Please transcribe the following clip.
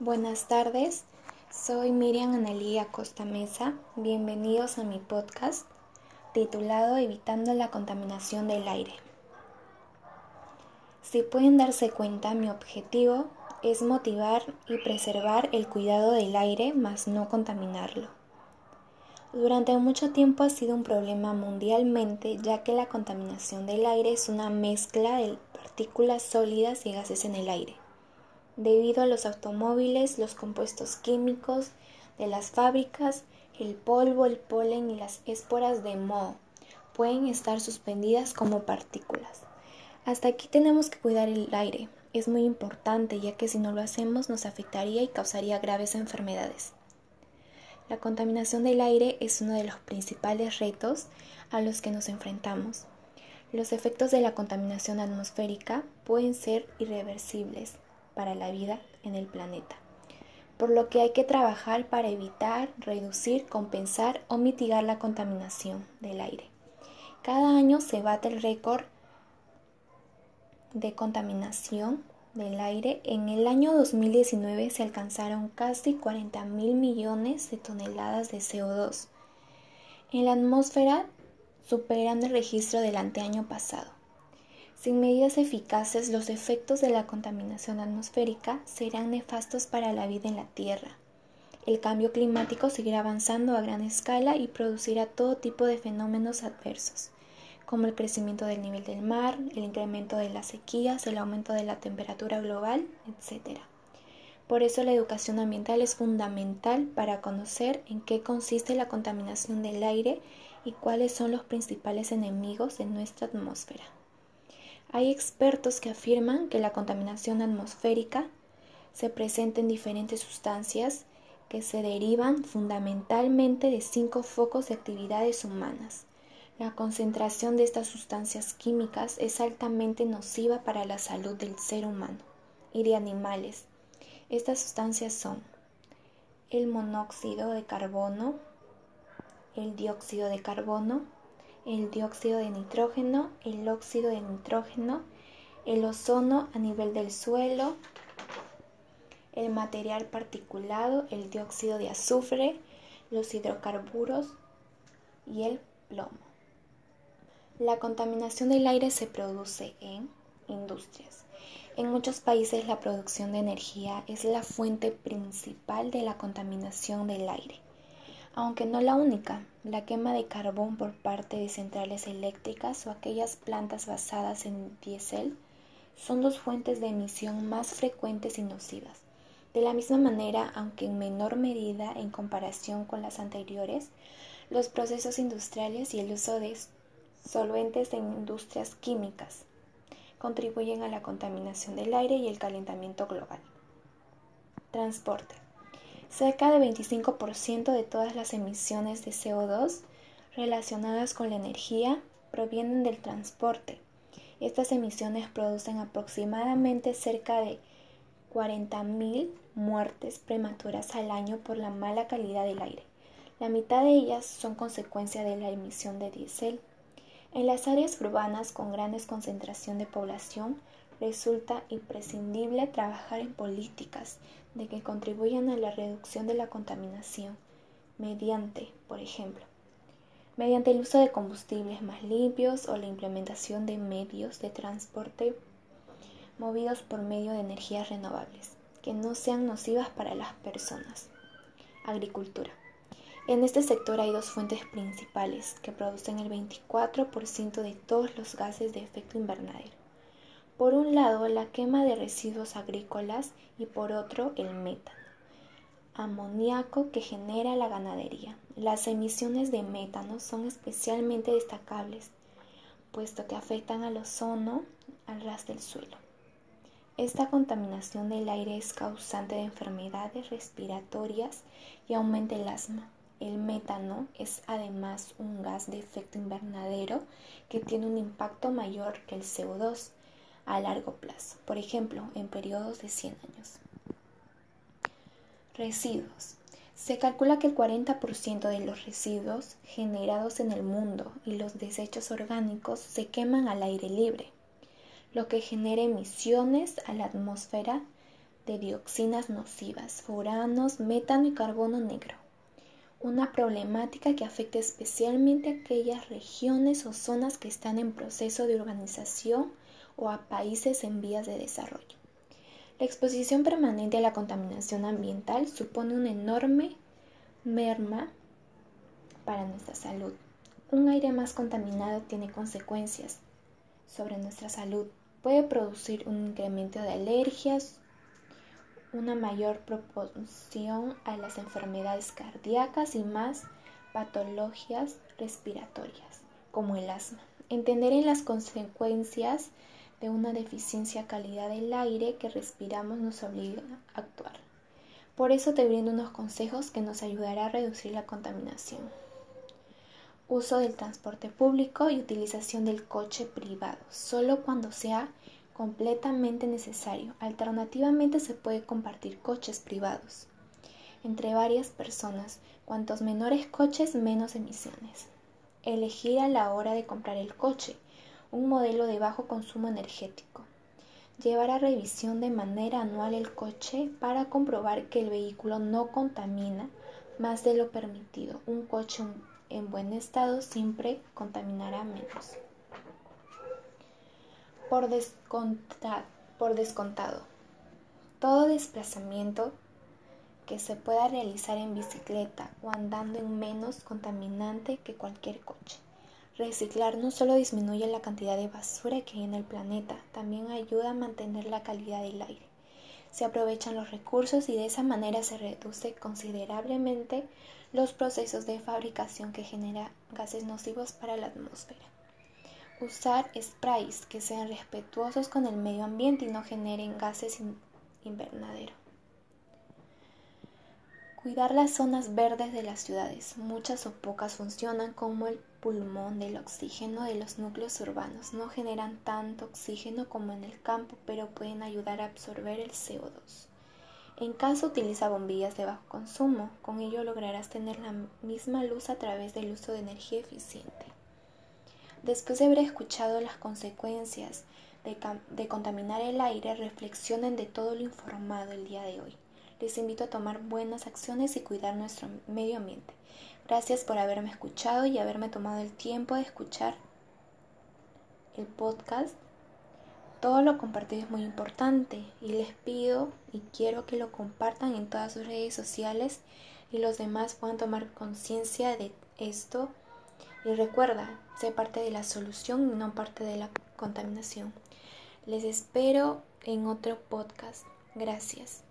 Buenas tardes, soy Miriam Analía Costa Mesa. Bienvenidos a mi podcast titulado Evitando la contaminación del aire. Si pueden darse cuenta, mi objetivo es motivar y preservar el cuidado del aire, más no contaminarlo. Durante mucho tiempo ha sido un problema mundialmente ya que la contaminación del aire es una mezcla de partículas sólidas y gases en el aire. Debido a los automóviles, los compuestos químicos de las fábricas, el polvo, el polen y las esporas de moho pueden estar suspendidas como partículas. Hasta aquí tenemos que cuidar el aire. Es muy importante ya que si no lo hacemos nos afectaría y causaría graves enfermedades. La contaminación del aire es uno de los principales retos a los que nos enfrentamos. Los efectos de la contaminación atmosférica pueden ser irreversibles para la vida en el planeta, por lo que hay que trabajar para evitar, reducir, compensar o mitigar la contaminación del aire. Cada año se bate el récord de contaminación del aire, en el año 2019 se alcanzaron casi 40 mil millones de toneladas de CO2 en la atmósfera, superando el registro del anteaño pasado. Sin medidas eficaces, los efectos de la contaminación atmosférica serán nefastos para la vida en la Tierra. El cambio climático seguirá avanzando a gran escala y producirá todo tipo de fenómenos adversos como el crecimiento del nivel del mar, el incremento de las sequías, el aumento de la temperatura global, etc. Por eso la educación ambiental es fundamental para conocer en qué consiste la contaminación del aire y cuáles son los principales enemigos de nuestra atmósfera. Hay expertos que afirman que la contaminación atmosférica se presenta en diferentes sustancias que se derivan fundamentalmente de cinco focos de actividades humanas la concentración de estas sustancias químicas es altamente nociva para la salud del ser humano y de animales. Estas sustancias son el monóxido de carbono, el dióxido de carbono, el dióxido de nitrógeno, el óxido de nitrógeno, el ozono a nivel del suelo, el material particulado, el dióxido de azufre, los hidrocarburos y el plomo. La contaminación del aire se produce en industrias. En muchos países la producción de energía es la fuente principal de la contaminación del aire. Aunque no la única, la quema de carbón por parte de centrales eléctricas o aquellas plantas basadas en diésel son dos fuentes de emisión más frecuentes y nocivas. De la misma manera, aunque en menor medida en comparación con las anteriores, los procesos industriales y el uso de solventes en industrias químicas. Contribuyen a la contaminación del aire y el calentamiento global. Transporte. Cerca del 25% de todas las emisiones de CO2 relacionadas con la energía provienen del transporte. Estas emisiones producen aproximadamente cerca de 40.000 muertes prematuras al año por la mala calidad del aire. La mitad de ellas son consecuencia de la emisión de diésel, en las áreas urbanas con grandes concentración de población resulta imprescindible trabajar en políticas de que contribuyan a la reducción de la contaminación mediante, por ejemplo, mediante el uso de combustibles más limpios o la implementación de medios de transporte movidos por medio de energías renovables que no sean nocivas para las personas. Agricultura. En este sector hay dos fuentes principales que producen el 24% de todos los gases de efecto invernadero. Por un lado, la quema de residuos agrícolas y por otro, el metano, amoníaco que genera la ganadería. Las emisiones de metano son especialmente destacables, puesto que afectan al ozono al ras del suelo. Esta contaminación del aire es causante de enfermedades respiratorias y aumenta el asma. El metano es además un gas de efecto invernadero que tiene un impacto mayor que el CO2 a largo plazo, por ejemplo, en periodos de 100 años. Residuos. Se calcula que el 40% de los residuos generados en el mundo y los desechos orgánicos se queman al aire libre, lo que genera emisiones a la atmósfera de dioxinas nocivas, furanos, metano y carbono negro. Una problemática que afecta especialmente a aquellas regiones o zonas que están en proceso de urbanización o a países en vías de desarrollo. La exposición permanente a la contaminación ambiental supone una enorme merma para nuestra salud. Un aire más contaminado tiene consecuencias sobre nuestra salud. Puede producir un incremento de alergias, una mayor proporción a las enfermedades cardíacas y más patologías respiratorias, como el asma. Entender en las consecuencias de una deficiencia calidad del aire que respiramos nos obliga a actuar. Por eso te brindo unos consejos que nos ayudará a reducir la contaminación. Uso del transporte público y utilización del coche privado, solo cuando sea completamente necesario. Alternativamente se puede compartir coches privados entre varias personas. Cuantos menores coches, menos emisiones. Elegir a la hora de comprar el coche un modelo de bajo consumo energético. Llevar a revisión de manera anual el coche para comprobar que el vehículo no contamina más de lo permitido. Un coche en buen estado siempre contaminará menos. Por, por descontado, todo desplazamiento que se pueda realizar en bicicleta o andando en menos contaminante que cualquier coche. Reciclar no solo disminuye la cantidad de basura que hay en el planeta, también ayuda a mantener la calidad del aire. Se aprovechan los recursos y de esa manera se reduce considerablemente los procesos de fabricación que generan gases nocivos para la atmósfera. Usar sprays que sean respetuosos con el medio ambiente y no generen gases invernadero. Cuidar las zonas verdes de las ciudades. Muchas o pocas funcionan como el pulmón del oxígeno de los núcleos urbanos. No generan tanto oxígeno como en el campo, pero pueden ayudar a absorber el CO2. En caso utiliza bombillas de bajo consumo, con ello lograrás tener la misma luz a través del uso de energía eficiente. Después de haber escuchado las consecuencias de, de contaminar el aire, reflexionen de todo lo informado el día de hoy les invito a tomar buenas acciones y cuidar nuestro medio ambiente. Gracias por haberme escuchado y haberme tomado el tiempo de escuchar el podcast. Todo lo compartido es muy importante y les pido y quiero que lo compartan en todas sus redes sociales y los demás puedan tomar conciencia de esto. Y recuerda, sé parte de la solución y no parte de la contaminación. Les espero en otro podcast. Gracias.